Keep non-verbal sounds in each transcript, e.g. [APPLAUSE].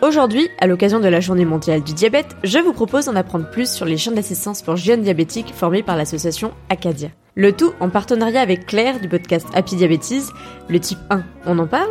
Aujourd'hui, à l'occasion de la journée mondiale du diabète, je vous propose d'en apprendre plus sur les chiens d'assistance pour jeunes diabétiques formés par l'association Acadia. Le tout en partenariat avec Claire du podcast Happy Diabetes, le type 1. On en parle?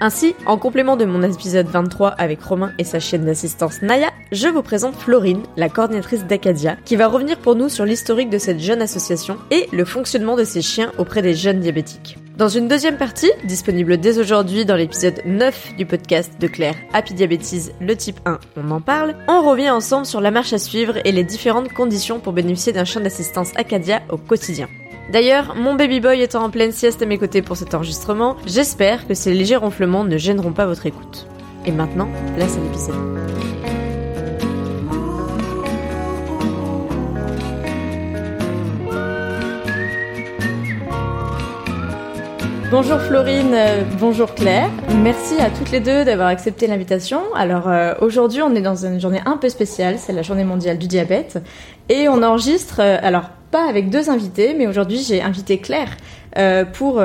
Ainsi, en complément de mon épisode 23 avec Romain et sa chaîne d'assistance Naya, je vous présente Florine, la coordinatrice d'Acadia, qui va revenir pour nous sur l'historique de cette jeune association et le fonctionnement de ses chiens auprès des jeunes diabétiques. Dans une deuxième partie, disponible dès aujourd'hui dans l'épisode 9 du podcast de Claire Happy Diabetes, le type 1, on en parle, on revient ensemble sur la marche à suivre et les différentes conditions pour bénéficier d'un chien d'assistance Acadia au quotidien. D'ailleurs, mon baby boy étant en pleine sieste à mes côtés pour cet enregistrement, j'espère que ces légers ronflements ne gêneront pas votre écoute. Et maintenant, place à l'épisode. Bonjour Florine, euh, bonjour Claire. Merci à toutes les deux d'avoir accepté l'invitation. Alors euh, aujourd'hui, on est dans une journée un peu spéciale, c'est la journée mondiale du diabète et on enregistre euh, alors pas avec deux invités, mais aujourd'hui j'ai invité Claire pour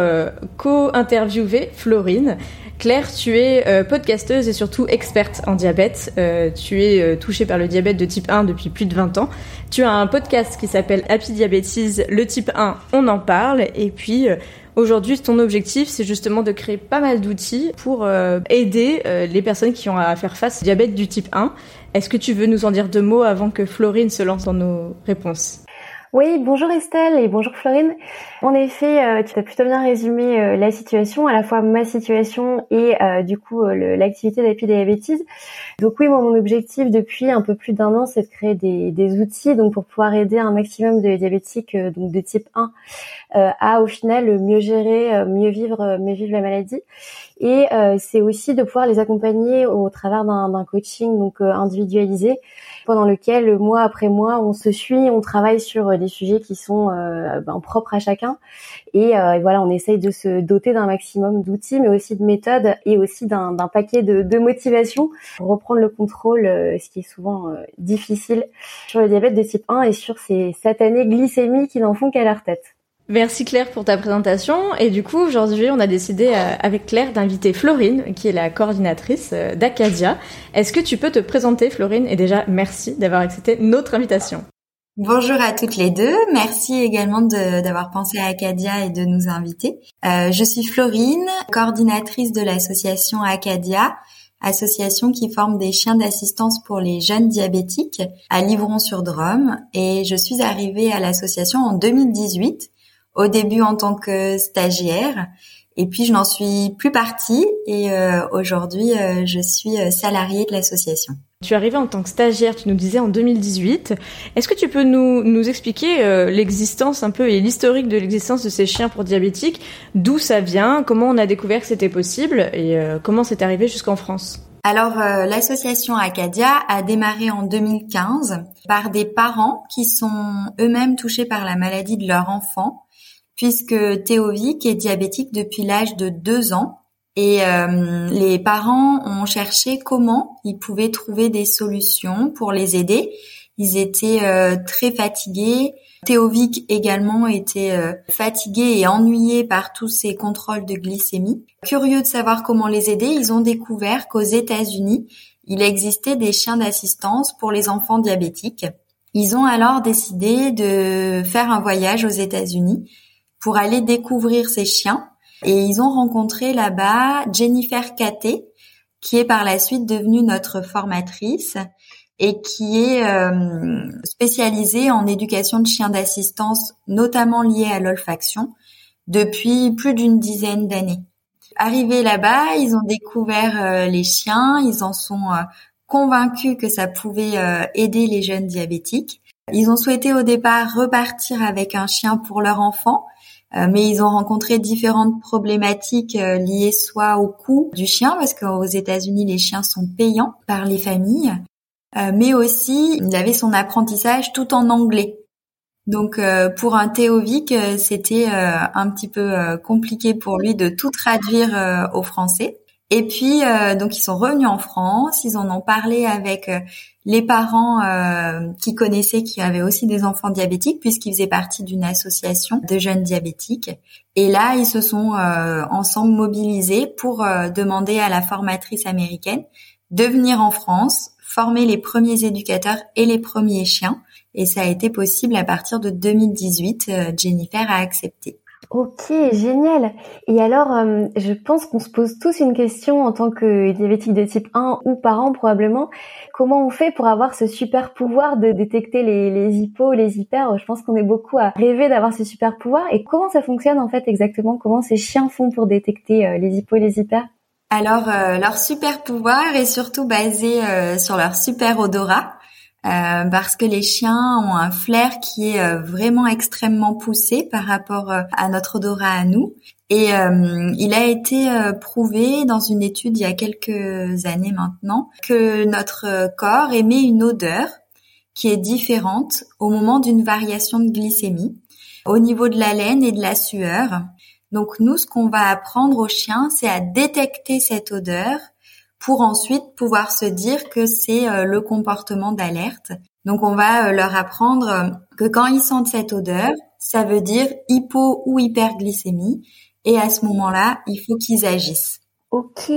co-interviewer Florine. Claire, tu es podcasteuse et surtout experte en diabète. tu es touchée par le diabète de type 1 depuis plus de 20 ans. Tu as un podcast qui s'appelle Happy Diabetes, le type 1, on en parle. Et puis, Aujourd'hui, ton objectif, c'est justement de créer pas mal d'outils pour euh, aider euh, les personnes qui ont à faire face au diabète du type 1. Est-ce que tu veux nous en dire deux mots avant que Florine se lance dans nos réponses? Oui, bonjour Estelle et bonjour Florine. En effet, euh, tu as plutôt bien résumé euh, la situation, à la fois ma situation et euh, du coup l'activité Diabetes. Donc oui, moi mon objectif depuis un peu plus d'un an, c'est de créer des, des, outils donc pour pouvoir aider un maximum de diabétiques donc de type 1 à au final mieux gérer, mieux vivre, mieux vivre la maladie. Et c'est aussi de pouvoir les accompagner au travers d'un coaching donc individualisé pendant lequel mois après mois on se suit, on travaille sur euh, des sujets qui sont euh, ben, propres à chacun et, euh, voilà on essaye de se doter d'un maximum d'outils mais aussi de méthodes et aussi d'un paquet de, de motivation pour reprendre le contrôle, ce qui est souvent difficile sur le diabète de type 1 et sur ces satanées glycémies qui n'en font qu'à leur tête. Merci Claire pour ta présentation. Et du coup, aujourd'hui, on a décidé euh, avec Claire d'inviter Florine, qui est la coordinatrice euh, d'Acadia. Est-ce que tu peux te présenter, Florine? Et déjà, merci d'avoir accepté notre invitation. Bonjour à toutes les deux. Merci également d'avoir pensé à Acadia et de nous inviter. Euh, je suis Florine, coordinatrice de l'association Acadia, association qui forme des chiens d'assistance pour les jeunes diabétiques à Livron-sur-Drôme. Et je suis arrivée à l'association en 2018 au début en tant que stagiaire. Et puis je n'en suis plus partie. Et euh, aujourd'hui euh, je suis euh, salariée de l'association. Tu es arrivée en tant que stagiaire, tu nous disais en 2018. Est-ce que tu peux nous, nous expliquer l'existence un peu et l'historique de l'existence de ces chiens pour diabétiques? D'où ça vient? Comment on a découvert que c'était possible? Et comment c'est arrivé jusqu'en France? Alors, l'association Acadia a démarré en 2015 par des parents qui sont eux-mêmes touchés par la maladie de leur enfant puisque Théovic est diabétique depuis l'âge de deux ans. Et euh, les parents ont cherché comment ils pouvaient trouver des solutions pour les aider. Ils étaient très fatigués. Théovic également était fatigué et ennuyé par tous ces contrôles de glycémie. Curieux de savoir comment les aider, ils ont découvert qu'aux États-Unis, il existait des chiens d'assistance pour les enfants diabétiques. Ils ont alors décidé de faire un voyage aux États-Unis pour aller découvrir ces chiens. Et ils ont rencontré là-bas Jennifer Caté, qui est par la suite devenue notre formatrice et qui est euh, spécialisée en éducation de chiens d'assistance, notamment liée à l'olfaction, depuis plus d'une dizaine d'années. Arrivés là-bas, ils ont découvert euh, les chiens, ils en sont euh, convaincus que ça pouvait aider les jeunes diabétiques. Ils ont souhaité au départ repartir avec un chien pour leur enfant, mais ils ont rencontré différentes problématiques liées soit au coût du chien, parce qu'aux États-Unis les chiens sont payants par les familles, mais aussi il avait son apprentissage tout en anglais. Donc euh, pour un Théovic, euh, c'était euh, un petit peu compliqué pour lui de tout traduire au français. Et puis donc ils sont revenus en France, ils en ont parlé avec les parents qui connaissaient qui avaient aussi des enfants diabétiques puisqu'ils faisaient partie d'une association de jeunes diabétiques. Et là, ils se sont ensemble mobilisés pour demander à la formatrice américaine de venir en France, former les premiers éducateurs et les premiers chiens et ça a été possible à partir de 2018. Euh, Jennifer a accepté. Ok, génial. Et alors, euh, je pense qu'on se pose tous une question en tant que diabétique de type 1 ou parent probablement. Comment on fait pour avoir ce super pouvoir de détecter les, les hypos, les hyper? Je pense qu'on est beaucoup à rêver d'avoir ce super pouvoir. Et comment ça fonctionne en fait exactement? Comment ces chiens font pour détecter euh, les hypos et les hyper? Alors, leur super pouvoir est surtout basé sur leur super odorat. Euh, parce que les chiens ont un flair qui est euh, vraiment extrêmement poussé par rapport euh, à notre odorat à nous. Et il a été prouvé dans une étude il y a quelques années maintenant que notre corps émet une odeur qui est différente au moment d'une variation de glycémie au niveau de la laine et de la sueur. Donc nous, ce qu'on va apprendre aux chiens, c'est à détecter cette odeur pour ensuite pouvoir se dire que c'est euh, le comportement d'alerte. Donc on va euh, leur apprendre euh, que quand ils sentent cette odeur, ça veut dire hypo ou hyperglycémie et à ce moment-là, il faut qu'ils agissent. Ok.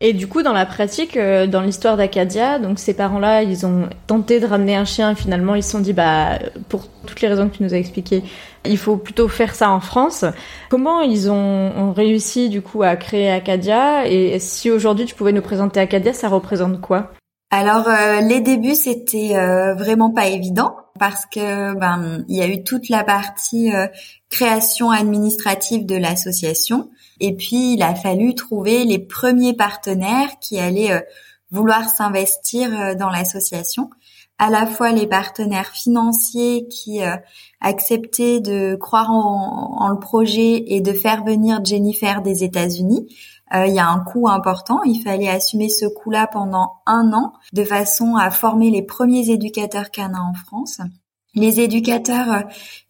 Et du coup, dans la pratique, dans l'histoire d'Acadia, donc ces parents-là, ils ont tenté de ramener un chien. Finalement, ils se sont dit, bah, pour toutes les raisons que tu nous as expliquées, il faut plutôt faire ça en France. Comment ils ont, réussi du coup à créer Acadia et si aujourd'hui tu pouvais nous présenter Acadia, ça représente quoi? Alors euh, les débuts c'était euh, vraiment pas évident parce que ben il y a eu toute la partie euh, création administrative de l'association. Et puis il a fallu trouver les premiers partenaires qui allaient vouloir s'investir dans l'association à la fois les partenaires financiers qui euh, acceptaient de croire en, le projet et de faire venir Jennifer des États-Unis. Euh, il y a un coût important, il fallait assumer ce coût-là pendant un an de façon à former les premiers éducateurs canins en France. Les éducateurs, euh,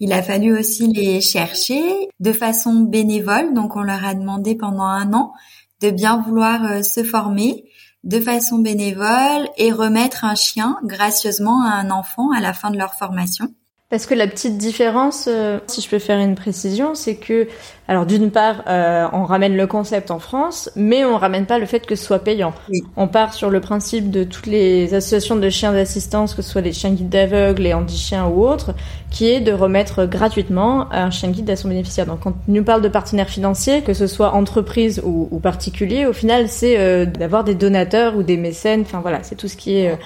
il a fallu aussi les chercher de façon bénévole, donc on leur a demandé pendant un an de bien vouloir se former de façon bénévole et remettre un chien gracieusement à un enfant à la fin de leur formation. Parce que la petite différence, euh, si je peux faire une précision, c'est que, alors d'une part, euh, on ramène le concept en France, mais on ramène pas le fait que ce soit payant. On part sur le principe de toutes les associations de chiens d'assistance, que ce soit les chiens guides d'aveugles, les handi-chiens ou autres, qui est de remettre gratuitement un chien guide à son bénéficiaire. Donc quand on nous parle de partenaires financiers, que ce soit entreprise ou, ou particulier, au final, c'est euh, d'avoir des donateurs ou des mécènes. Enfin voilà, c'est tout ce qui est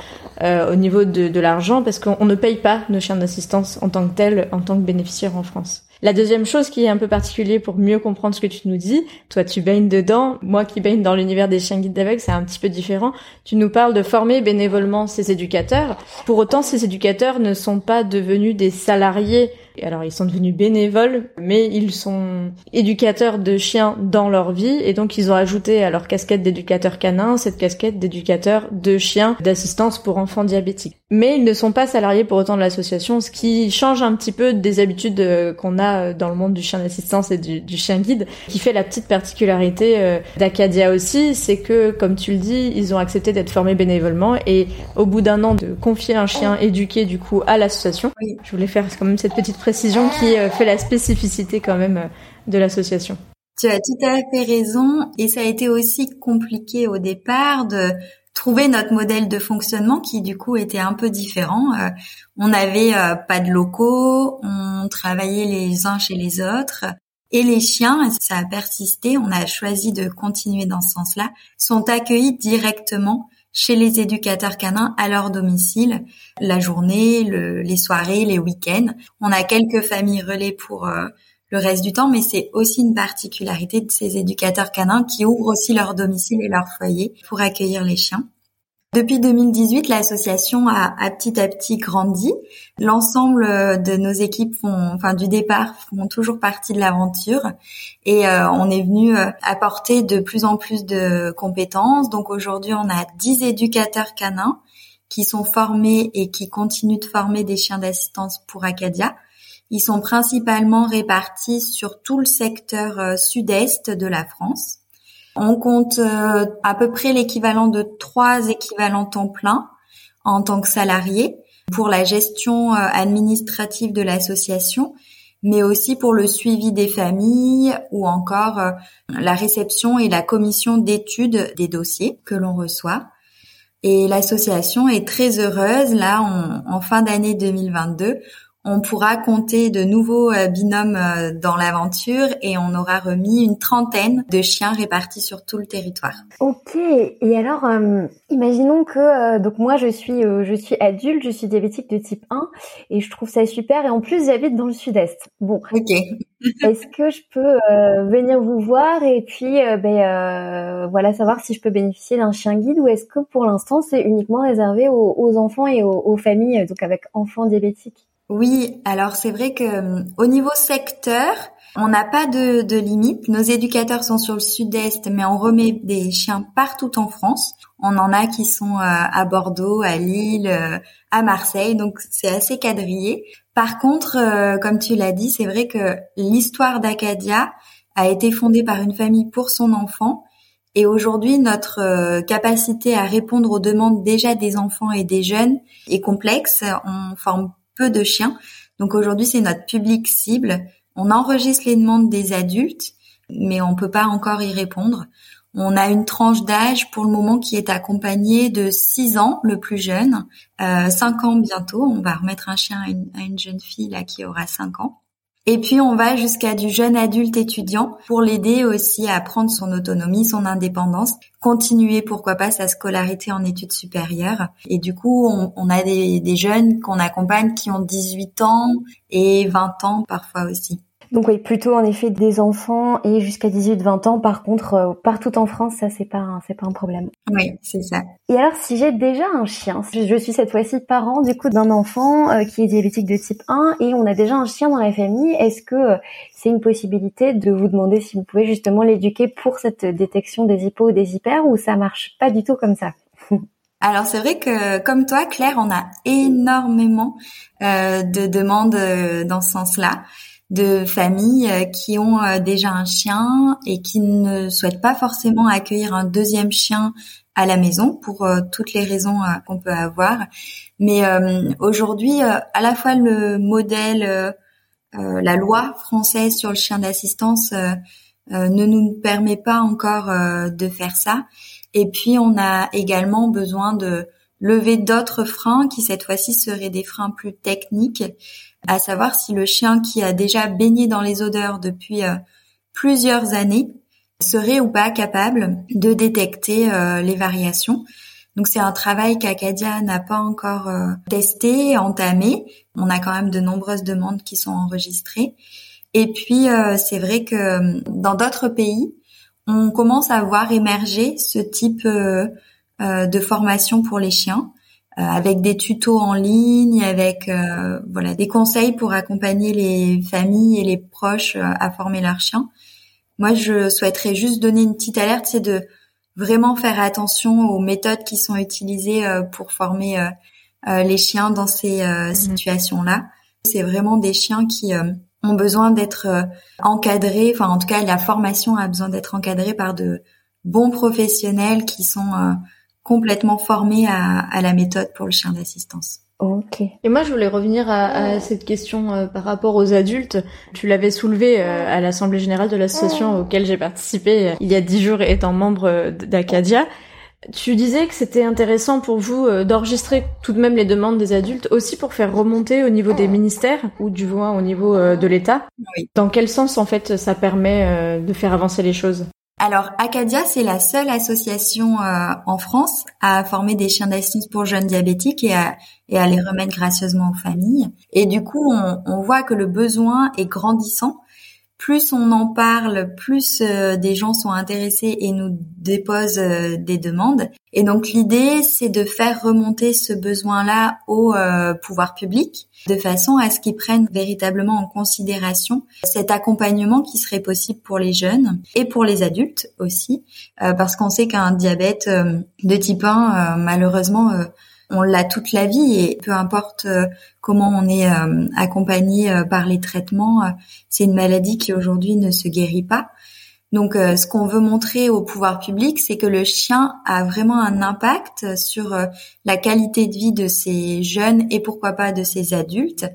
au niveau de, de l'argent, parce qu'on ne paye pas nos chiens d'assistance en tant que tel, en tant que bénéficiaire en France. La deuxième chose qui est un peu particulier pour mieux comprendre ce que tu nous dis, toi tu baignes dedans, moi qui baigne dans l'univers des chiens guides d'aveugles, c'est un petit peu différent. Tu nous parles de former bénévolement ces éducateurs. Pour autant, ces éducateurs ne sont pas devenus des salariés alors ils sont devenus bénévoles, mais ils sont éducateurs de chiens dans leur vie et donc ils ont ajouté à leur casquette d'éducateur canin cette casquette d'éducateur de chiens d'assistance pour enfants diabétiques. Mais ils ne sont pas salariés pour autant de l'association, ce qui change un petit peu des habitudes euh, qu'on a a dans le monde du chien d'assistance et du, du, chien guide, qui fait la petite particularité d'Acadia aussi, c'est que, comme tu le dis, ils ont accepté d'être formés bénévolement et au bout d'un an de confier un chien éduqué du coup à l'association, je voulais faire quand même cette petite précision qui fait la spécificité quand même de l'association. Tu as tout à fait raison et ça a été aussi compliqué au départ de trouver notre modèle de fonctionnement qui du coup était un peu différent. Euh, on n'avait euh, pas de locaux, on travaillait les uns chez les autres et les chiens, ça a persisté, on a choisi de continuer dans ce sens-là, sont accueillis directement chez les éducateurs canins à leur domicile, la journée, les soirées, les week-ends. On a quelques familles relais pour euh, le reste du temps, mais c'est aussi une particularité de ces éducateurs canins qui ouvrent aussi leur domicile et leur foyer pour accueillir les chiens. Depuis 2018, l'association a, petit à petit grandi. L'ensemble de nos équipes font, enfin du départ, font toujours partie de l'aventure et euh, on est venu euh, apporter de plus en plus de compétences. Donc aujourd'hui, on a 10 éducateurs canins qui sont formés et qui continuent de former des chiens d'assistance pour Acadia. Ils sont principalement répartis sur tout le secteur euh, sud-est de la France. On compte euh, à peu près l'équivalent de trois équivalents temps plein en tant que salariés pour la gestion euh, administrative de l'association, mais aussi pour le suivi des familles ou encore la réception et la commission d'études des dossiers que l'on reçoit. Et l'association est très heureuse. Là, en fin d'année 2022, on pourra compter de nouveaux euh, binômes euh, dans l'aventure et on aura remis une trentaine de chiens répartis sur tout le territoire. Ok. Et alors, euh, imaginons que donc moi je suis je suis adulte, je suis diabétique de type 1 et je trouve ça super et en plus j'habite dans le sud-est. Bon. Ok. [LAUGHS] Est-ce que je peux venir vous voir et puis ben voilà savoir si je peux bénéficier d'un chien guide ou est-ce que pour l'instant c'est uniquement réservé aux, enfants et aux, aux familles donc avec enfants diabétiques? Oui, alors c'est vrai que euh, au niveau secteur, on n'a pas de, de limite. Nos éducateurs sont sur le sud-est, mais on remet des chiens partout en France. On en a qui sont euh, à Bordeaux, à Lille, euh, à Marseille, donc c'est assez quadrillé. Par contre, comme tu l'as dit, c'est vrai que l'histoire d'Acadia a été fondée par une famille pour son enfant. Et aujourd'hui, notre capacité à répondre aux demandes déjà des enfants et des jeunes est complexe. On forme peu de chiens. Donc aujourd'hui, c'est notre public cible. On enregistre les demandes des adultes, mais on peut pas encore y répondre. On a une tranche d'âge pour le moment qui est accompagnée de 6 ans, le plus jeune, euh, 5 ans bientôt. On va remettre un chien à une, à une jeune fille là qui aura 5 ans. Et puis on va jusqu'à du jeune adulte étudiant pour l'aider aussi à prendre son autonomie, son indépendance, continuer pourquoi pas sa scolarité en études supérieures. Et du coup, on, a des, jeunes qu'on accompagne qui ont 18 ans et 20 ans parfois aussi. Donc oui, plutôt en effet des enfants et jusqu'à 18-20 ans. Par contre, euh, partout en France, ça c'est pas c'est pas un problème. Oui, c'est ça. Et alors, si j'ai déjà un chien, je suis cette fois-ci parent du coup d'un enfant euh, qui est diabétique de type 1 et on a déjà un chien dans la famille, est-ce que euh, c'est une possibilité de vous demander si vous pouvez justement l'éduquer pour cette détection des hypos ou des hyper ou ça marche pas du tout comme ça? [LAUGHS] Alors c'est vrai que comme toi, Claire, on a énormément de demandes dans ce sens-là de familles euh, qui ont euh, déjà un chien et qui ne souhaitent pas forcément accueillir un deuxième chien à la maison pour euh, toutes les raisons qu'on peut avoir. Mais aujourd'hui, à la fois le modèle, la loi française sur le chien d'assistance ne nous permet pas encore de faire ça. Et puis, on a également besoin de lever d'autres freins qui cette fois-ci seraient des freins plus techniques à savoir si le chien qui a déjà baigné dans les odeurs depuis euh, plusieurs années serait ou pas capable de détecter euh, les variations. Donc c'est un travail qu'Acadia n'a pas encore euh, testé, entamé. On a quand même de nombreuses demandes qui sont enregistrées. Et puis c'est vrai que dans d'autres pays, on commence à voir émerger ce type de formation pour les chiens. Euh, avec des tutos en ligne, avec euh, voilà des conseils pour accompagner les familles et les proches euh, à former leurs chiens. Moi, je souhaiterais juste donner une petite alerte, c'est de vraiment faire attention aux méthodes qui sont utilisées pour former les chiens dans ces mhm. situations-là. C'est vraiment des chiens qui ont besoin d'être encadrés. Enfin, en tout cas, la formation a besoin d'être encadrée par de bons professionnels qui sont complètement formés à, à la méthode pour le chien d'assistance. Ok. Et moi, je voulais revenir à, à cette question euh, par rapport aux adultes. Tu l'avais soulevé euh, à l'Assemblée générale de l'association auquel j'ai participé euh, il y a dix jours étant membre d'Acadia. Tu disais que c'était intéressant pour vous d'enregistrer tout de même les demandes des adultes, aussi pour faire remonter au niveau des ministères ou du moins au niveau de l'État. Oui. Dans quel sens, en fait, ça permet de faire avancer les choses? Alors, Acadia, c'est la seule association euh, en France à former des chiens d'assistance pour jeunes diabétiques et à, les remettre gracieusement aux familles. Et du coup, on, on voit que le besoin est grandissant plus on en parle, plus euh, des gens sont intéressés et nous déposent euh, des demandes. Et donc l'idée, c'est de faire remonter ce besoin-là au euh, pouvoir public, de façon à ce qu'ils prennent véritablement en considération cet accompagnement qui serait possible pour les jeunes et pour les adultes aussi, parce qu'on sait qu'un diabète de type 1, malheureusement, on l'a toute la vie et peu importe euh, comment on est euh, accompagné euh, par les traitements, c'est une maladie qui aujourd'hui ne se guérit pas. Donc ce qu'on veut montrer au pouvoir public, c'est que le chien a vraiment un impact sur la qualité de vie de ces jeunes et pourquoi pas de ces adultes,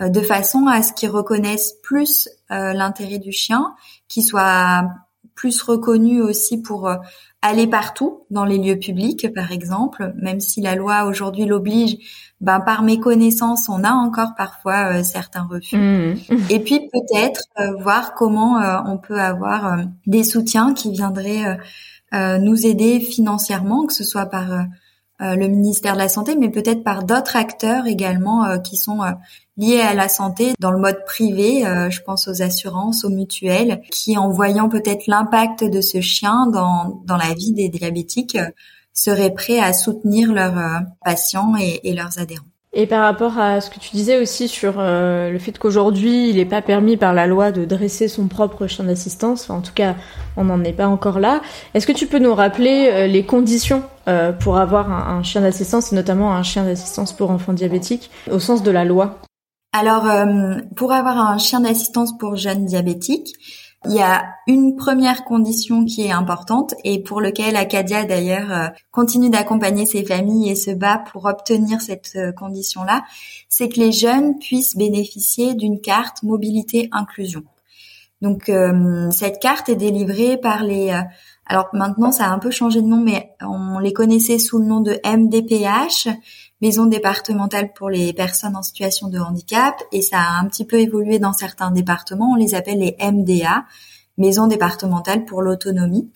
de façon à ce qu'ils reconnaissent plus l'intérêt du chien, qu'il soit plus reconnu aussi pour aller partout dans les lieux publics, par exemple, même si la loi aujourd'hui l'oblige, ben par méconnaissance, on a encore parfois euh, certains refus. Mmh. Et puis peut-être euh, voir comment euh, on peut avoir des soutiens qui viendraient nous aider financièrement, que ce soit par le ministère de la Santé, mais peut-être par d'autres acteurs également qui sont liés à la santé dans le mode privé, euh, je pense aux assurances, aux mutuelles, qui en voyant peut-être l'impact de ce chien dans, dans la vie des diabétiques, euh, seraient prêts à soutenir leurs euh, patients et, et, leurs adhérents. Et par rapport à ce que tu disais aussi sur le fait qu'aujourd'hui, il n'est pas permis par la loi de dresser son propre chien d'assistance, enfin, en tout cas, on n'en est pas encore là. Est-ce que tu peux nous rappeler les conditions pour avoir un, un chien d'assistance, et notamment un chien d'assistance pour enfants diabétiques, au sens de la loi? Alors, euh, pour avoir un chien d'assistance pour jeunes diabétiques, il y a une première condition qui est importante et pour lequel Acadia d'ailleurs euh, continue d'accompagner ses familles et se bat pour obtenir cette euh, condition-là, c'est que les jeunes puissent bénéficier d'une carte mobilité inclusion. Donc cette carte est délivrée par les alors maintenant ça a un peu changé de nom mais on les connaissait sous le nom de MDPH maison départementale pour les personnes en situation de handicap et ça a un petit peu évolué dans certains départements. On les appelle les MDA, maison départementale pour l'autonomie.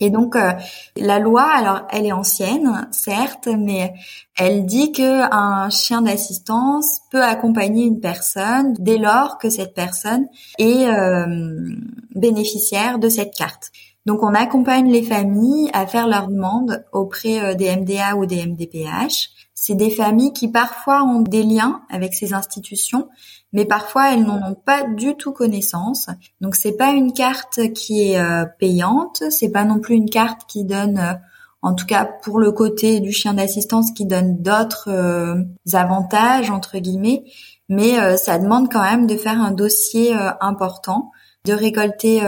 Et donc euh, la loi, alors elle est ancienne, certes, mais elle dit que un chien d'assistance peut accompagner une personne dès lors que cette personne est euh, bénéficiaire de cette carte. Donc on accompagne les familles à faire leur demande auprès euh, des MDA ou des MDPH c'est des familles qui parfois ont des liens avec ces institutions, mais parfois elles n'en ont pas du tout connaissance. Donc c'est pas une carte qui est euh, payante, c'est pas non plus une carte qui donne, euh, en tout cas pour le côté du chien d'assistance, qui donne d'autres euh, avantages entre guillemets, mais ça demande quand même de faire un dossier important de récolter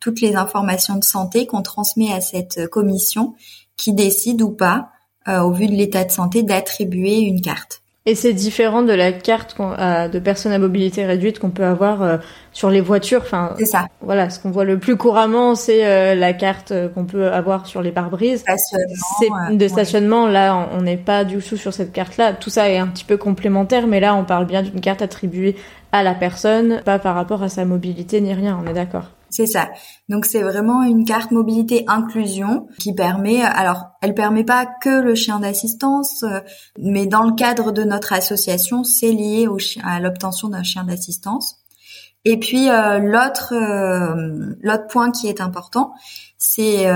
toutes les informations de santé qu'on transmet à cette commission qui décide ou pas au vu de l'état de santé, d'attribuer une carte. Et c'est différent de la carte de personnes à mobilité réduite qu'on peut avoir euh, sur les voitures. Enfin, c'est ça. Voilà, ce qu'on voit le plus couramment, c'est euh, la carte qu'on peut avoir sur les pare-brises. C'est de stationnement. Là, on n'est pas du tout sur cette carte-là. Tout ça est un petit peu complémentaire, mais là, on parle bien d'une carte attribuée à la personne, pas par rapport à sa mobilité ni rien. On est d'accord. C'est ça. Donc c'est vraiment une carte mobilité inclusion qui permet, alors elle permet pas que le chien d'assistance, euh, mais dans le cadre de notre association, c'est lié au à l'obtention d'un chien d'assistance. Et puis euh, l'autre euh, l'autre point qui est important, c'est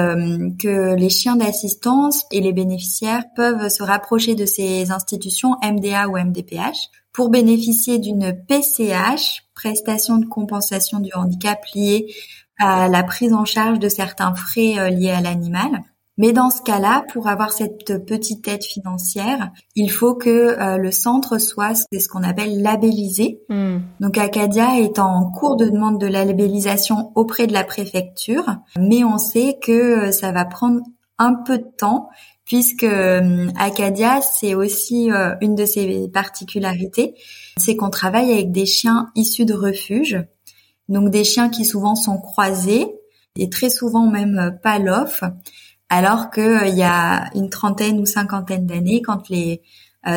que les chiens d'assistance et les bénéficiaires peuvent se rapprocher de ces institutions MDA ou MDPH pour bénéficier d'une PCH, prestation de compensation du handicap liée à la prise en charge de certains frais euh, liés à l'animal. Mais dans ce cas-là, pour avoir cette petite aide financière, il faut que euh, le centre soit ce qu'on appelle labellisé. Hmm. Donc Acadia est en cours de demande de la labellisation auprès de la préfecture, mais on sait que ça va prendre un peu de temps puisque euh, Acadia, c'est aussi euh, une de ses particularités, c'est qu'on travaille avec des chiens issus de refuges, donc des chiens qui souvent sont croisés et très souvent même euh, pas l'off, alors qu'il y a une trentaine ou cinquantaine d'années, quand les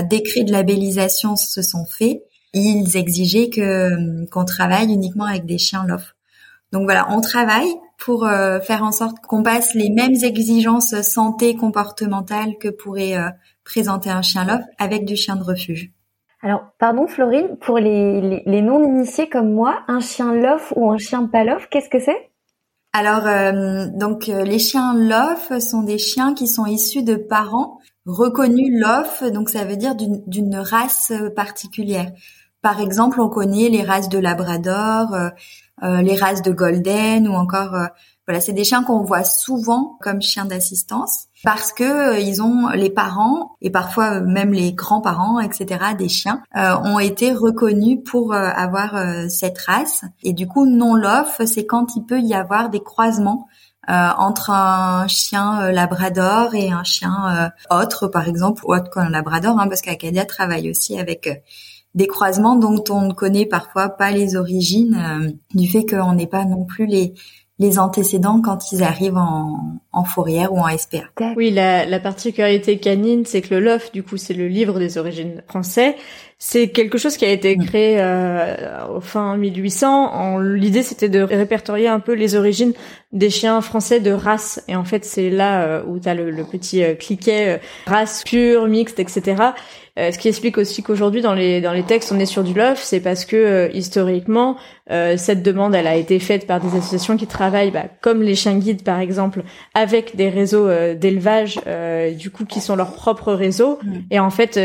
décrets de labellisation se sont faits, ils exigeaient que qu'on travaille uniquement avec des chiens lof. Donc voilà, on travaille pour euh, faire en sorte qu'on passe les mêmes exigences santé comportementale que pourrait euh, présenter un chien lof avec du chien de refuge. Alors, pardon Florine, pour les, non-initiés comme moi, un chien lof ou un chien pas lof, qu'est-ce que c'est? Alors, euh, donc les chiens lof sont des chiens qui sont issus de parents reconnus lof, donc ça veut dire d'une race particulière. Par exemple, on connaît les races de Labrador, euh, euh, les races de Golden ou encore euh, voilà, c'est des chiens qu'on voit souvent comme chiens d'assistance parce que ils ont les parents et parfois même les grands-parents, etc. des chiens ont été reconnus pour avoir cette race et du coup non lof c'est quand il peut y avoir des croisements entre un chien labrador et un chien autre, par exemple, ou autre qu'un labrador, hein, parce qu'Acadia travaille aussi avec des croisements dont on ne connaît parfois pas les origines euh, du fait qu'on n'ait pas non plus les les antécédents quand ils arrivent en, en fourrière ou en SPA. Oui, la, la particularité canine, c'est que le LOF, du coup, c'est le livre des origines français. C'est quelque chose qui a été mm. créé euh, au fin 1800. L'idée, c'était de répertorier un peu les origines des chiens français de race. Et en fait, c'est là euh, où tu as le, le, petit euh, cliquet euh, race pure, mixte, etc. ce qui explique aussi qu'aujourd'hui dans les dans les textes on est sur du LOF, c'est parce que historiquement cette demande elle a été faite par des associations qui travaillent bah, comme les chiens guides par exemple avec des réseaux d'élevage du coup qui sont leurs propres réseaux mm. et en fait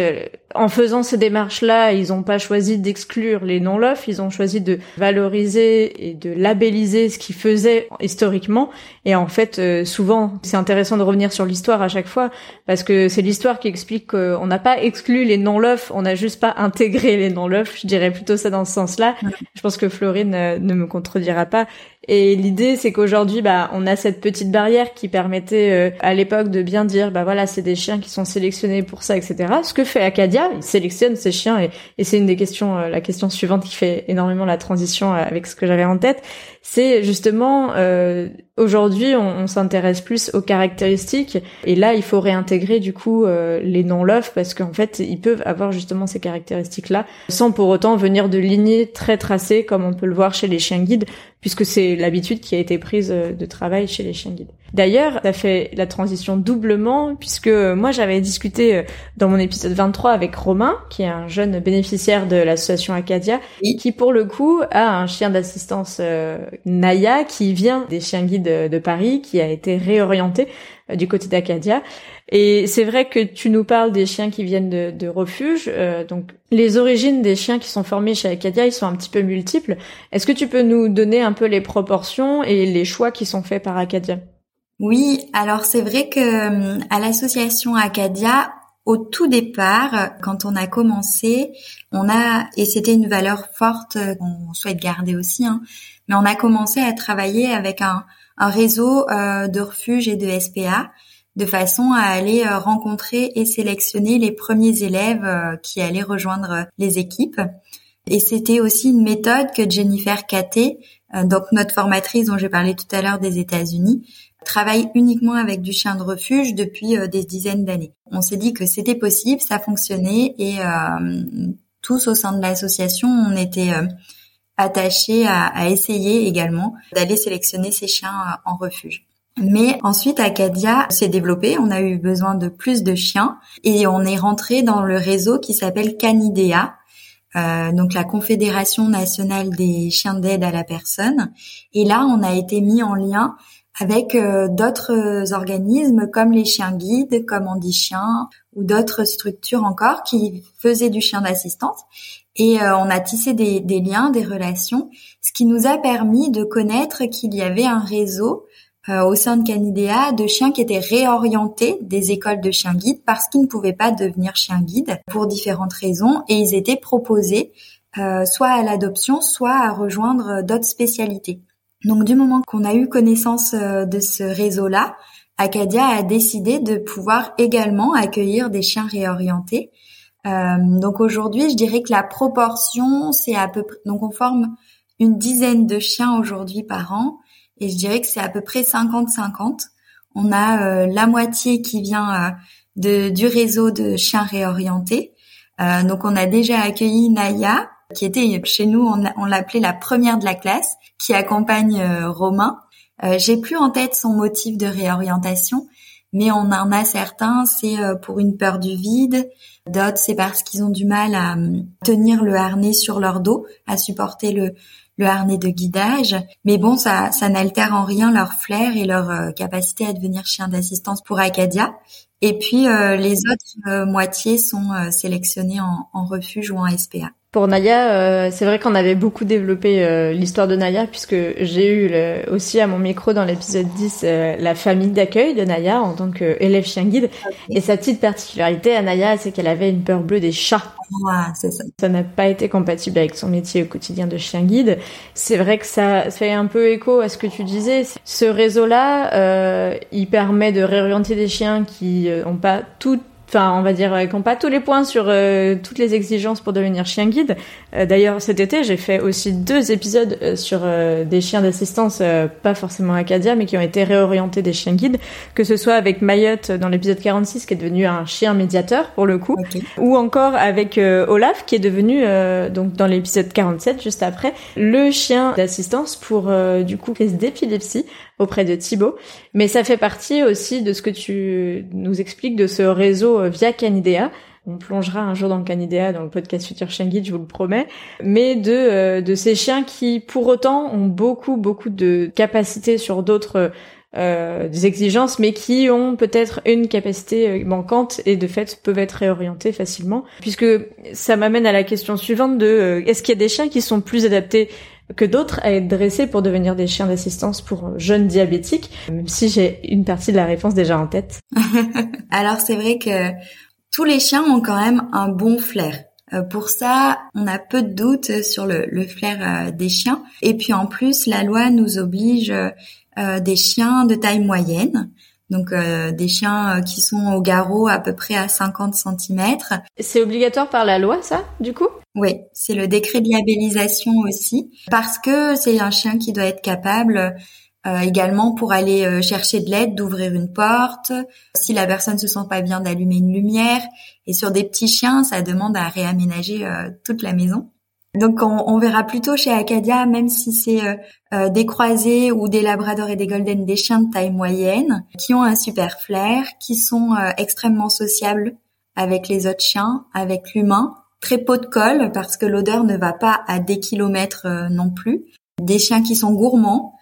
en faisant ces démarches-là, ils n'ont pas choisi d'exclure les non-LOF, ils ont choisi de valoriser et de labelliser ce qu'ils faisaient historiquement. Et en fait, euh, souvent, c'est intéressant de revenir sur l'histoire à chaque fois, parce que c'est l'histoire qui explique qu'on n'a pas exclu les non-LOF, on n'a juste pas intégré les non-LOF. Je dirais plutôt ça dans ce sens-là. Je pense que Florine euh, ne me contredira pas. Et l'idée, c'est qu'aujourd'hui, bah, on a cette petite barrière qui permettait euh, à l'époque de bien dire, bah voilà, c'est des chiens qui sont sélectionnés pour ça, etc. Ce que fait Acadia, il sélectionne ces chiens, et, et c'est une des questions, euh, la question suivante qui fait énormément la transition euh, avec ce que j'avais en tête, c'est justement aujourd'hui, on, s'intéresse plus aux caractéristiques, et là, il faut réintégrer du coup les non-love parce qu'en fait, ils peuvent avoir justement ces caractéristiques-là, sans pour autant venir de lignées très tracées comme on peut le voir chez les chiens guides, puisque c'est l'habitude qui a été prise euh, de travail chez les chiens guides. D'ailleurs, ça fait la transition doublement, puisque euh, moi j'avais discuté euh, dans mon épisode 23 avec Romain, qui est un jeune bénéficiaire de l'association Acadia, qui pour le coup a un chien d'assistance Naya qui vient des chiens guides de Paris, qui a été réorienté du côté d'Acadia. Et c'est vrai que tu nous parles des chiens qui viennent de, de refuges. Euh, donc les origines des chiens qui sont formés chez Acadia, ils sont un petit peu multiples. Est-ce que tu peux nous donner un peu les proportions et les choix qui sont faits par Acadia? Oui, alors c'est vrai que euh, à l'association Acadia, au tout départ, quand on a commencé, on a et c'était une valeur forte qu'on souhaite garder aussi, hein, mais on a commencé à travailler avec un, un réseau euh, de refuges et de SPA de façon à aller euh, rencontrer et sélectionner les premiers élèves euh, qui allaient rejoindre euh, les équipes. Et c'était aussi une méthode que Jennifer Caté, donc notre formatrice dont j'ai parlé tout à l'heure des États-Unis, travaille uniquement avec du chien de refuge depuis des dizaines d'années. On s'est dit que c'était possible, ça fonctionnait et tous au sein de l'association, on était attachés à, à essayer également d'aller sélectionner ces chiens en refuge. Mais ensuite, Acadia s'est développé, on a eu besoin de plus de chiens et on est rentré dans le réseau qui s'appelle Canidea, euh, donc la Confédération nationale des chiens d'aide à la personne. Et là, on a été mis en lien avec euh, d'autres organismes comme les chiens guides, comme dit chien, ou d'autres structures encore qui faisaient du chien d'assistance. Et euh, on a tissé des liens, des relations, ce qui nous a permis de connaître qu'il y avait un réseau au sein de Canidea de chiens qui étaient réorientés des écoles de chiens guides parce qu'ils ne pouvaient pas devenir chiens guides pour différentes raisons et ils étaient proposés soit à l'adoption, soit à rejoindre d'autres spécialités. Donc du moment qu'on a eu connaissance de ce réseau-là, Acadia a décidé de pouvoir également accueillir des chiens réorientés. Euh, donc aujourd'hui, je dirais que la proportion, c'est à peu près, donc on forme une dizaine de chiens aujourd'hui par an, et je dirais que c'est à peu près 50-50. On a euh, la moitié qui vient euh, de, du réseau de chiens réorientés. donc on a déjà accueilli Naya, qui était chez nous, on, on l'appelait la première de la classe, qui accompagne Romain. Euh, j'ai plus en tête son motif de réorientation, mais on en a certains, c'est euh, pour une peur du vide, d'autres c'est parce qu'ils ont du mal à hum, tenir le harnais sur leur dos, à supporter le, le harnais de guidage. Mais bon, ça, ça n'altère en rien leur flair et leur euh, capacité à devenir chien d'assistance pour Acadia. Et puis les autres moitiés sont sélectionnées en, en refuge ou en SPA. Pour Naya, euh, c'est vrai qu'on avait beaucoup développé euh, l'histoire de Naya puisque j'ai eu aussi à mon micro dans l'épisode 10 euh, la famille d'accueil de Naya en tant qu'élève chien guide. Et sa petite particularité à Naya, c'est qu'elle avait une peur bleue des chats. c'est ça. Ça n'a pas été compatible avec son métier au quotidien de chien guide. C'est vrai que ça fait un peu écho à ce que tu disais. Ce réseau-là, il permet de réorienter des chiens qui n'ont pas toutes enfin on va dire euh, qui n'ont pas tous les points sur euh, toutes les exigences pour devenir chien guide. Euh, d'ailleurs cet été j'ai fait aussi deux épisodes sur des chiens d'assistance, pas forcément Acadia, mais qui ont été réorientés des chiens guides, que ce soit avec Mayotte dans l'épisode 46 qui est devenu un chien médiateur pour le coup, ou encore avec Olaf qui est devenu donc dans l'épisode 47 juste après le chien d'assistance pour du coup crise d'épilepsie auprès de Thibaut. Mais ça fait partie aussi de ce que tu nous expliques de ce réseau euh, via Canidea. On plongera un jour dans le Canidea, dans le podcast Future Chien Guide, je vous le promets. Mais de, euh, de ces chiens qui, pour autant, ont beaucoup, beaucoup de capacités sur d'autres euh, des exigences, mais qui ont peut-être une capacité euh, manquante et de fait peuvent être réorientés facilement. Puisque ça m'amène à la question suivante de est-ce qu'il y a des chiens qui sont plus adaptés que d'autres à être dressés pour devenir des chiens d'assistance pour jeunes diabétiques, même si j'ai une partie de la réponse déjà en tête. [LAUGHS] Alors c'est vrai que tous les chiens ont quand même un bon flair. Euh, pour ça, on a peu de doutes sur le, flair euh, des chiens. Et puis en plus, la loi nous oblige euh, des chiens de taille moyenne. Donc des chiens qui sont au garrot à peu près à 50 cm. C'est obligatoire par la loi ça, du coup? Oui, c'est le décret de labellisation aussi, parce que c'est un chien qui doit être capable euh, également pour aller euh, chercher de l'aide, d'ouvrir une porte, si la personne se sent pas bien, d'allumer une lumière. Et sur des petits chiens, ça demande à réaménager euh, toute la maison. Donc on, on, verra plutôt chez Acadia, même si c'est des croisés ou des labradors et des golden, des chiens de taille moyenne, qui ont un super flair, qui sont extrêmement sociables avec les autres chiens, avec l'humain, très peu de colle parce que l'odeur ne va pas à des kilomètres euh, non plus. Des chiens qui sont gourmands.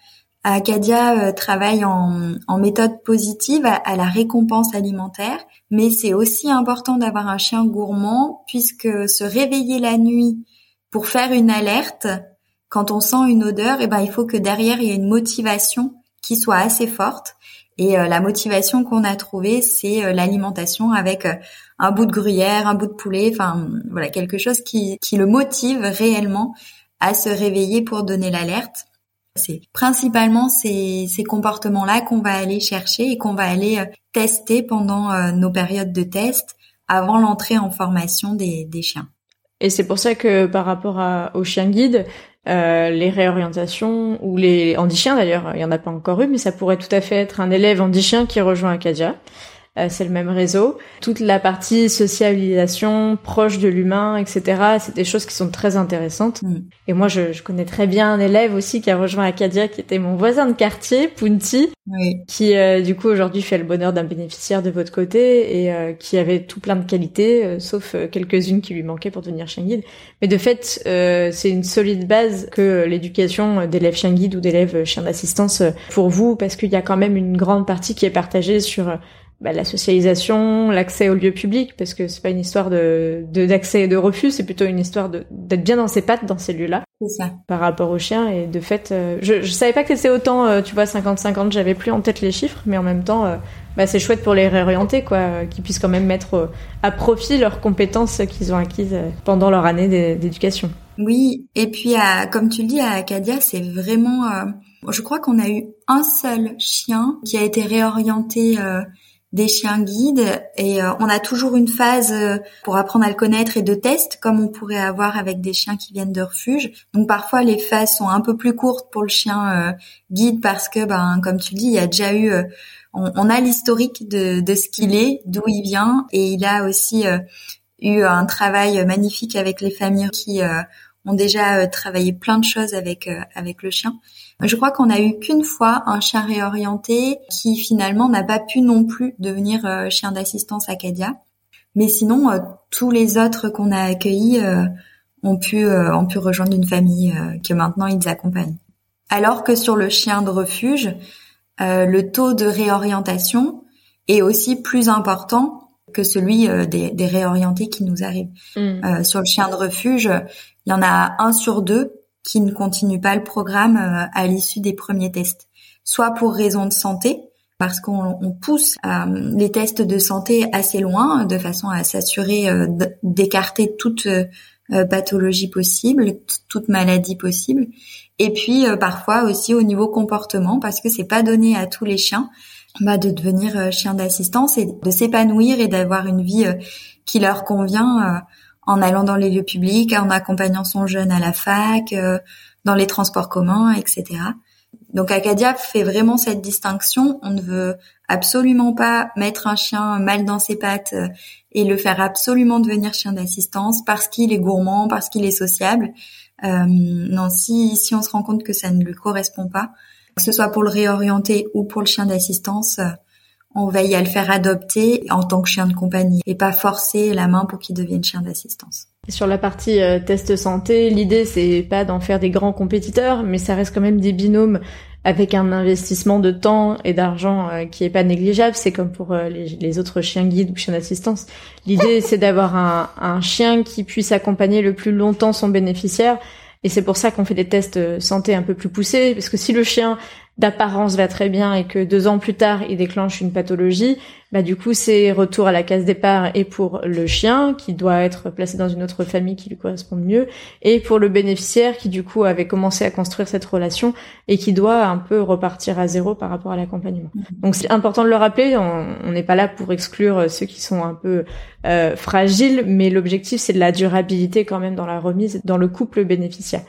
Acadia euh, travaille en, méthode positive à, la récompense alimentaire, mais c'est aussi important d'avoir un chien gourmand puisque se réveiller la nuit pour faire une alerte, quand on sent une odeur, eh ben il faut que derrière il y ait une motivation qui soit assez forte. Et euh, la motivation qu'on a trouvée, c'est l'alimentation avec un bout de gruyère, un bout de poulet, enfin voilà quelque chose qui, qui le motive réellement à se réveiller pour donner l'alerte. C'est principalement ces, ces comportements-là qu'on va aller chercher et qu'on va aller euh, tester pendant euh, nos périodes de test avant l'entrée en formation des, des chiens. Et c'est pour ça que par rapport à, aux chiens guides, euh, les réorientations ou les handi-chiens d'ailleurs, il y en a pas encore eu, mais ça pourrait tout à fait être un élève handi-chien qui rejoint Acadia. Euh, c'est le même réseau. Toute la partie socialisation, proche de l'humain, etc. C'est des choses qui sont très intéressantes. Mm. Et moi, je, je, connais très bien un élève aussi qui a rejoint Acadia, qui était mon voisin de quartier, Punti, qui euh, du coup aujourd'hui fait le bonheur d'un bénéficiaire de votre côté et euh, qui avait tout plein de qualités, sauf quelques-unes qui lui manquaient pour devenir chien guide. Mais de fait, c'est une solide base que l'éducation d'élèves chien guide ou d'élèves chien d'assistance pour vous, parce qu'il y a quand même une grande partie qui est partagée sur bah, la socialisation, l'accès au lieu public, parce que c'est pas une histoire de d'accès et de refus, c'est plutôt une histoire d'être bien dans ses pattes dans ces lieux-là. C'est ça. Par rapport aux chiens et de fait, euh, je je savais pas que c'était autant, euh, tu vois, 50-50, j'avais plus en tête les chiffres, mais en même temps, euh, bah, c'est chouette pour les réorienter, quoi, qu'ils puissent quand même mettre à profit leurs compétences qu'ils ont acquises pendant leur année d'éducation. Oui, et puis à, comme tu le dis, à Acadia, c'est vraiment, je crois qu'on a eu un seul chien qui a été réorienté des chiens guides et euh, on a toujours une phase euh, pour apprendre à le connaître et de test comme on pourrait avoir avec des chiens qui viennent de refuge. Donc parfois les phases sont un peu plus courtes pour le chien euh, guide parce que ben comme tu dis il y a déjà eu on, on, a l'historique de, de ce qu'il est, d'où il vient et il a aussi eu un travail magnifique avec les familles qui ont déjà travaillé plein de choses avec avec le chien. Je crois qu'on a eu qu'une fois un chien réorienté qui finalement n'a pas pu non plus devenir euh, chien d'assistance Acadia. Mais sinon, euh, tous les autres qu'on a accueillis euh, ont pu ont pu rejoindre une famille que maintenant ils accompagnent. Alors que sur le chien de refuge, le taux de réorientation est aussi plus important que celui des, des, réorientés qui nous arrivent. Mmh. sur le chien de refuge, il y en a un sur deux qui ne continuent pas le programme euh, à l'issue des premiers tests, soit pour raison de santé, parce qu'on pousse euh, les tests de santé assez loin, de façon à s'assurer euh, d'écarter toute pathologie possible, toute maladie possible, et puis parfois aussi au niveau comportement, parce que c'est pas donné à tous les chiens bah, de devenir chien d'assistance et de s'épanouir et d'avoir une vie qui leur convient en allant dans les lieux publics, en accompagnant son jeune à la fac, euh, dans les transports communs, etc. Donc Acadia fait vraiment cette distinction. On ne veut absolument pas mettre un chien mal dans ses pattes euh, et le faire absolument devenir chien d'assistance parce qu'il est gourmand, parce qu'il est sociable. Euh, non, si, si on se rend compte que ça ne lui correspond pas, que ce soit pour le réorienter ou pour le chien d'assistance, on veille à le faire adopter en tant que chien de compagnie et pas forcer la main pour qu'il devienne chien d'assistance. Sur la partie euh, test santé, l'idée c'est pas d'en faire des grands compétiteurs, mais ça reste quand même des binômes avec un investissement de temps et d'argent euh, qui est pas négligeable. C'est comme pour euh, les, autres chiens guides ou chiens d'assistance. L'idée c'est d'avoir un, un chien qui puisse accompagner le plus longtemps son bénéficiaire. Et c'est pour ça qu'on fait des tests santé un peu plus poussés, parce que si le chien d'apparence va très bien et que deux ans plus tard il déclenche une pathologie, bah du coup c'est retour à la case départ et pour le chien qui doit être placé dans une autre famille qui lui corresponde mieux et pour le bénéficiaire qui du coup avait commencé à construire cette relation et qui doit un peu repartir à zéro par rapport à l'accompagnement. Mm-hmm. Donc c'est important de le rappeler, on n'est pas là pour exclure ceux qui sont un peu euh, fragiles, mais l'objectif c'est de la durabilité quand même dans la remise dans le couple bénéficiaire.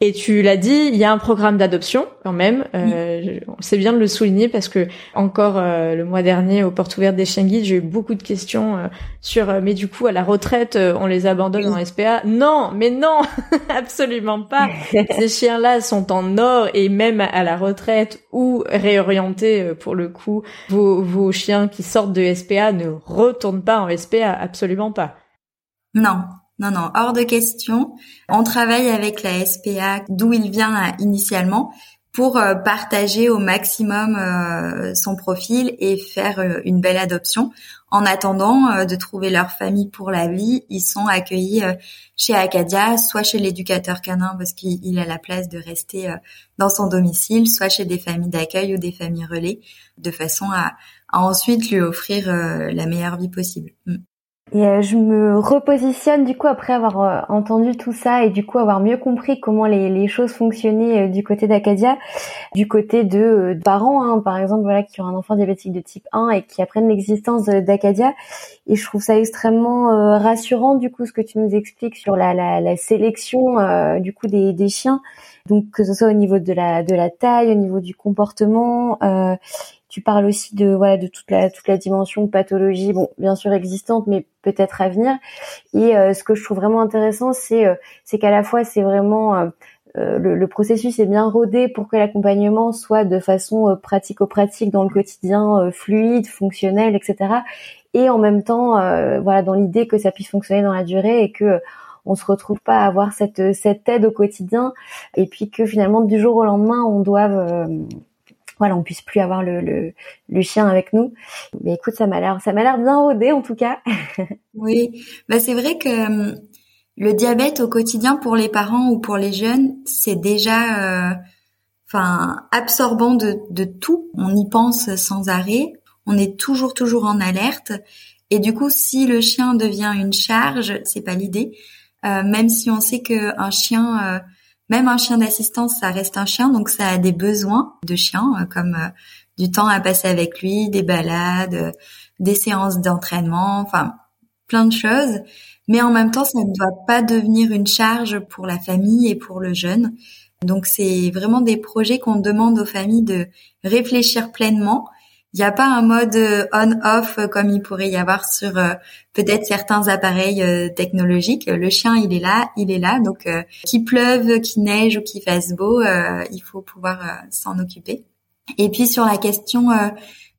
Et tu l'as dit, il y a un programme d'adoption quand même. Euh, C'est bien de le souligner parce que encore euh, le mois dernier aux portes ouvertes des chiens guides, j'ai eu beaucoup de questions euh, sur euh, mais du coup à la retraite on les abandonne en SPA Non, mais non, [LAUGHS] absolument pas. [LAUGHS] Ces chiens-là sont en or et même à la retraite ou réorientés pour le coup, vos, vos chiens qui sortent de SPA ne retournent pas en SPA, absolument pas. Non, non, non, hors de question. On travaille avec la SPA, d'où il vient euh, initialement, pour euh, partager au maximum euh, son profil et faire une belle adoption. En attendant de trouver leur famille pour la vie, ils sont accueillis chez Acadia, soit chez l'éducateur canin parce qu'il a la place de rester dans son domicile, soit chez des familles d'accueil ou des familles relais, de façon à, ensuite lui offrir la meilleure vie possible. Et euh, je me repositionne du coup après avoir euh, entendu tout ça et du coup avoir mieux compris comment les, les choses fonctionnaient euh, du côté d'Acadia, du côté de, parents, hein, par exemple, voilà, qui ont un enfant diabétique de type 1 et qui apprennent l'existence d'Acadia. Et je trouve ça extrêmement rassurant du coup ce que tu nous expliques sur la, la, la sélection du coup des, des chiens. Donc que ce soit au niveau de la de la taille, au niveau du comportement. Euh, tu parles aussi de voilà de toute la toute la dimension de pathologie, bon bien sûr existante, mais peut-être à venir. Et euh, ce que je trouve vraiment intéressant, c'est euh, c'est qu'à la fois c'est vraiment euh, le, le, processus est bien rodé pour que l'accompagnement soit de façon pratico-pratique dans le quotidien, fluide, fonctionnel, etc. Et en même temps, voilà, dans l'idée que ça puisse fonctionner dans la durée et que on se retrouve pas à avoir cette cette aide au quotidien et puis que finalement du jour au lendemain on doive voilà, on puisse plus avoir le, le, le chien avec nous. Mais écoute, ça m'a l'air, ça m'a l'air bien rodé en tout cas. [LAUGHS] oui, bah c'est vrai que hum, le diabète au quotidien pour les parents ou pour les jeunes, c'est déjà, euh, enfin, absorbant de, de tout. On y pense sans arrêt. On est toujours, toujours en alerte. Et du coup, si le chien devient une charge, c'est pas l'idée. Euh, même si on sait que un chien, euh, même un chien d'assistance, ça reste un chien, donc ça a des besoins de chien, euh, comme du temps à passer avec lui, des balades, des séances d'entraînement, enfin plein de choses. Mais en même temps, ça ne doit pas devenir une charge pour la famille et pour le jeune. Donc c'est vraiment des projets qu'on demande aux familles de réfléchir pleinement il n'y a pas un mode euh, on-off euh, comme il pourrait y avoir sur euh, peut-être certains appareils technologiques. Le chien, il est là, il est là. Donc, qu'il pleuve, qu'il neige ou qu'il fasse beau, il faut pouvoir s'en occuper. Et puis sur la question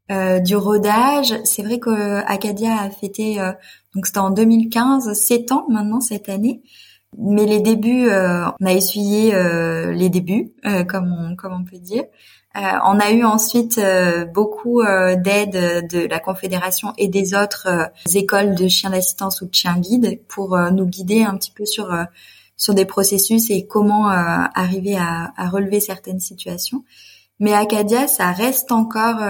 du rodage, c'est vrai que Acadia a fêté, donc c'était en 2015, 7 ans maintenant cette année. Mais les débuts, on a essuyé les débuts, comme on, comme on peut dire. Euh, on a eu ensuite euh, beaucoup euh, d'aide de la Confédération et des autres écoles de chiens d'assistance ou de chiens guides pour nous guider un petit peu sur sur des processus et comment arriver à, à, relever certaines situations. Mais Acadia, ça reste encore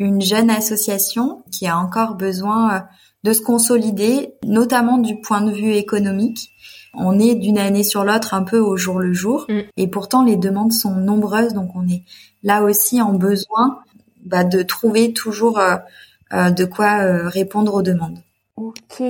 une jeune association qui a encore besoin de se consolider, notamment du point de vue économique. On est d'une année sur l'autre un peu au jour le jour, mm. et pourtant les demandes sont nombreuses, donc on est là aussi en besoin bah, de trouver toujours euh, euh, de quoi euh, répondre aux demandes. Ok.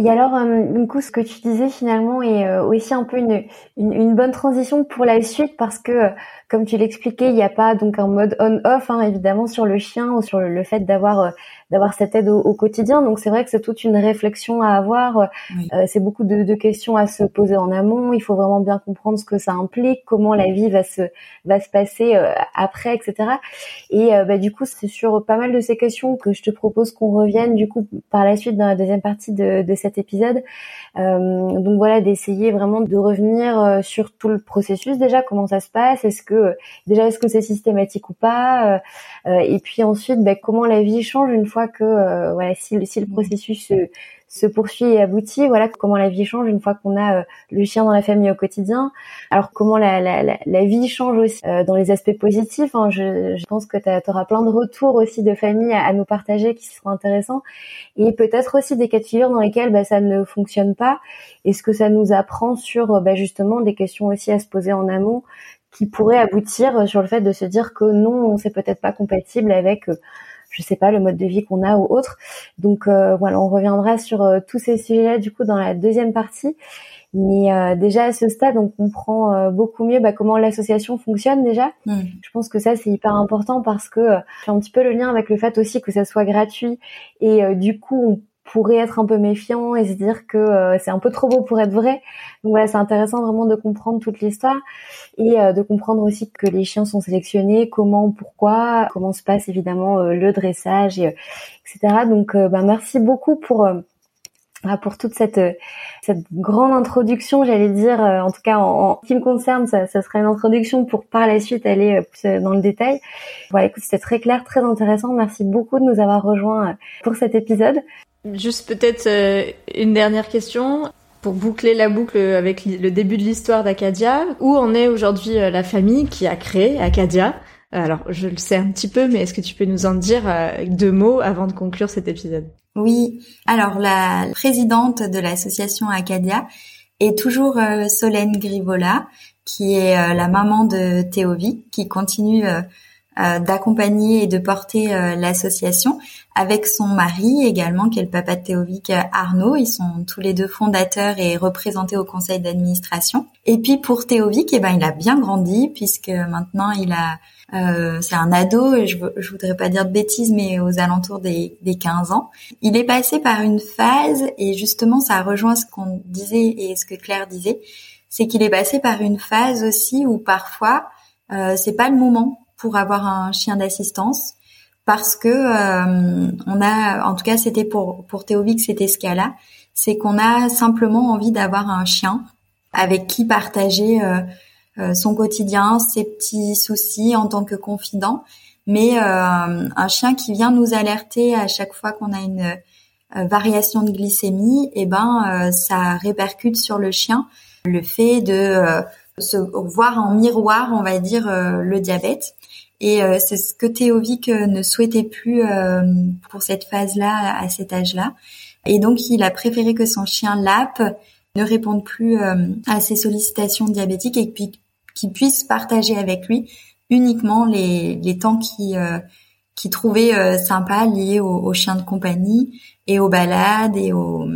Et alors, du coup, ce que tu disais finalement est aussi un peu une, une, une, bonne transition pour la suite parce que comme tu l'expliquais, il n'y a pas donc un mode on-off hein, évidemment sur le chien ou sur le, fait d'avoir euh, d'avoir cette aide au, quotidien. Donc c'est vrai que c'est toute une réflexion à avoir. Euh, c'est beaucoup de, de, questions à se poser en amont. Il faut vraiment bien comprendre ce que ça implique, comment la vie va se va se passer euh, après, etc. Et bah, du coup, c'est sur pas mal de ces questions que je te propose qu'on revienne du coup par la suite dans la deuxième partie de, de cet épisode. donc voilà, d'essayer vraiment de revenir sur tout le processus déjà, comment ça se passe, est-ce que déjà est-ce que c'est systématique ou pas? Euh, euh, et puis ensuite ben, comment la vie change une fois que euh, voilà si, si le mmh. processus se, se poursuit et aboutit. Voilà comment la vie change une fois qu'on a le chien dans la famille au quotidien. Alors comment la, la, la, vie change aussi dans les aspects positifs. Hein. Je, je, pense que tu auras plein de retours aussi de famille à, nous partager qui seront intéressants. Et peut-être aussi des cas de figure dans lesquels bah, ça ne fonctionne pas. Et ce que ça nous apprend sur bah, justement des questions aussi à se poser en amont qui pourrait aboutir sur le fait de se dire que non, c'est peut-être pas compatible avec, euh, je sais pas, le mode de vie qu'on a ou autre. Donc euh, voilà, on reviendra sur euh, tous ces sujets-là du coup dans la deuxième partie. Mais déjà à ce stade, on comprend beaucoup mieux bah, comment l'association fonctionne déjà. Mmh. Je pense que ça c'est hyper important parce que j'ai un petit peu le lien avec le fait aussi que ça soit gratuit et du coup on pourrait être un peu méfiant et se dire que euh, c'est un peu trop beau pour être vrai. Donc voilà, c'est intéressant vraiment de comprendre toute l'histoire et euh, de comprendre aussi que les chiens sont sélectionnés, comment, pourquoi, comment se passe évidemment euh, le dressage, et, etc. Donc bah, merci beaucoup pour ah, pour toute cette cette grande introduction, j'allais dire, en tout cas en, ce qui me concerne, ça, ça serait une introduction pour par la suite aller plus dans le détail. Voilà, écoute, c'était très clair, très intéressant. Merci beaucoup de nous avoir rejoints pour cet épisode. Juste peut-être euh, une dernière question pour boucler la boucle avec le début de l'histoire d'Acadia. Où en est aujourd'hui euh, la famille qui a créé Acadia? Alors, je le sais un petit peu, mais est-ce que tu peux nous en dire euh, deux mots avant de conclure cet épisode? Oui. Alors, la présidente de l'association Acadia est toujours Solène Grivola, qui est la maman de Théovi, qui continue d'accompagner et de porter euh, l'association avec son mari également, qui est le papa de Théovic Arnaud. Ils sont tous les deux fondateurs et représentés au conseil d'administration. Et puis pour Théovic, eh ben, il a bien grandi puisque maintenant il a euh, c'est un ado, et je, je voudrais pas dire de bêtises, mais aux alentours des, des 15 ans. Il est passé par une phase, et justement ça rejoint ce qu'on disait et ce que Claire disait, c'est qu'il est passé par une phase aussi où parfois euh, c'est pas le moment pour avoir un chien d'assistance parce que euh, on a, en tout cas c'était pour pour Théovic c'était ce cas-là, c'est qu'on a simplement envie d'avoir un chien avec qui partager euh, son quotidien, ses petits soucis en tant que confident, mais un chien qui vient nous alerter à chaque fois qu'on a une variation de glycémie, et eh ben ça répercute sur le chien. Le fait de se voir en miroir, on va dire, le diabète. Et euh, c'est ce que Théovic euh, ne souhaitait plus euh, pour cette phase-là, à cet âge-là. Et donc, il a préféré que son chien Lap ne réponde plus à ses sollicitations diabétiques et puis qu'il puisse partager avec lui uniquement les, les temps qui qui trouvait sympa liés aux, aux, chiens de compagnie et aux balades et aux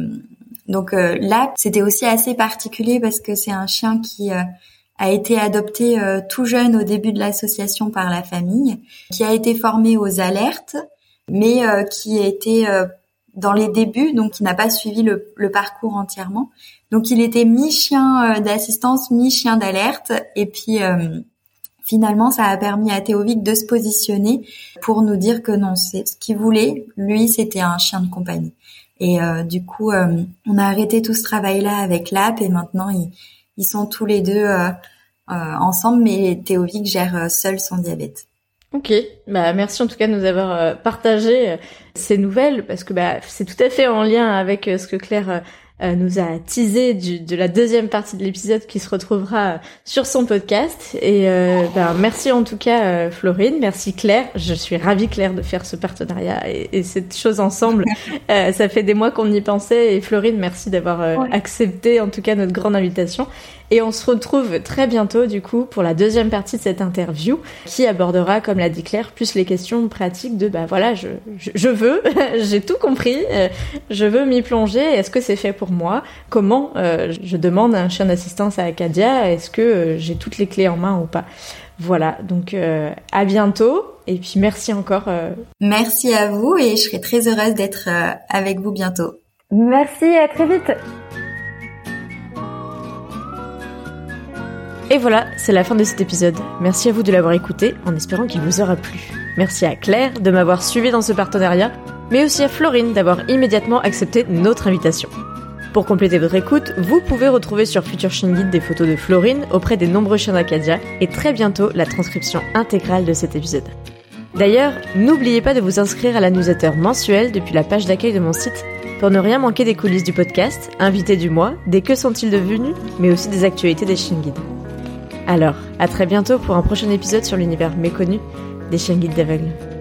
donc là c'était aussi assez particulier parce que c'est un chien qui a été adopté euh, tout jeune au début de l'association par la famille, qui a été formé aux alertes, mais euh, qui été euh, dans les débuts, donc qui n'a pas suivi le, parcours entièrement. Donc il était mi-chien d'assistance, mi-chien d'alerte, et puis finalement ça a permis à Théovic de se positionner pour nous dire que non, c'est ce qu'il voulait. Lui, c'était un chien de compagnie. Et du coup, on a arrêté tout ce travail-là avec l'app et maintenant il ils sont tous les deux euh, euh, ensemble, mais Théovic gère euh, seul son diabète. Ok, bah merci en tout cas de nous avoir partagé ces nouvelles parce que bah c'est tout à fait en lien avec ce que Claire euh, nous a teasé du, de la deuxième partie de l'épisode qui se retrouvera sur son podcast. Et euh, ben, merci en tout cas euh, Florine, merci Claire. Je suis ravie Claire de faire ce partenariat et, et cette chose ensemble. [LAUGHS] ça fait des mois qu'on y pensait et Florine, merci d'avoir accepté en tout cas notre grande invitation. Et on se retrouve très bientôt du coup pour la deuxième partie de cette interview qui abordera, comme l'a dit Claire, plus les questions pratiques de bah voilà, je, je, veux, [LAUGHS] j'ai tout compris, euh, je veux m'y plonger. Est-ce que c'est fait pour moi? Comment euh, je demande un chien d'assistance à Acadia Est-ce que euh, j'ai toutes les clés en main ou pas? Voilà, donc à bientôt. Et puis merci encore. Merci à vous et je serai très heureuse d'être avec vous bientôt. Merci, à très vite. Et voilà, c'est la fin de cet épisode. Merci à vous de l'avoir écouté en espérant qu'il vous aura plu. Merci à Claire de m'avoir suivi dans ce partenariat, mais aussi à Florine d'avoir immédiatement accepté notre invitation. Pour compléter votre écoute, vous pouvez retrouver sur Future Guide des photos de Florine auprès des nombreux chiens d'Acadia et très bientôt la transcription intégrale de cet épisode. D'ailleurs, n'oubliez pas de vous inscrire à la newsletter mensuelle depuis la page d'accueil de mon site pour ne rien manquer des coulisses du podcast, invités du mois, des que sont-ils devenus, mais aussi des actualités des chiens guides. Alors, à très bientôt pour un prochain épisode sur l'univers méconnu des chiens guides d'aveugles.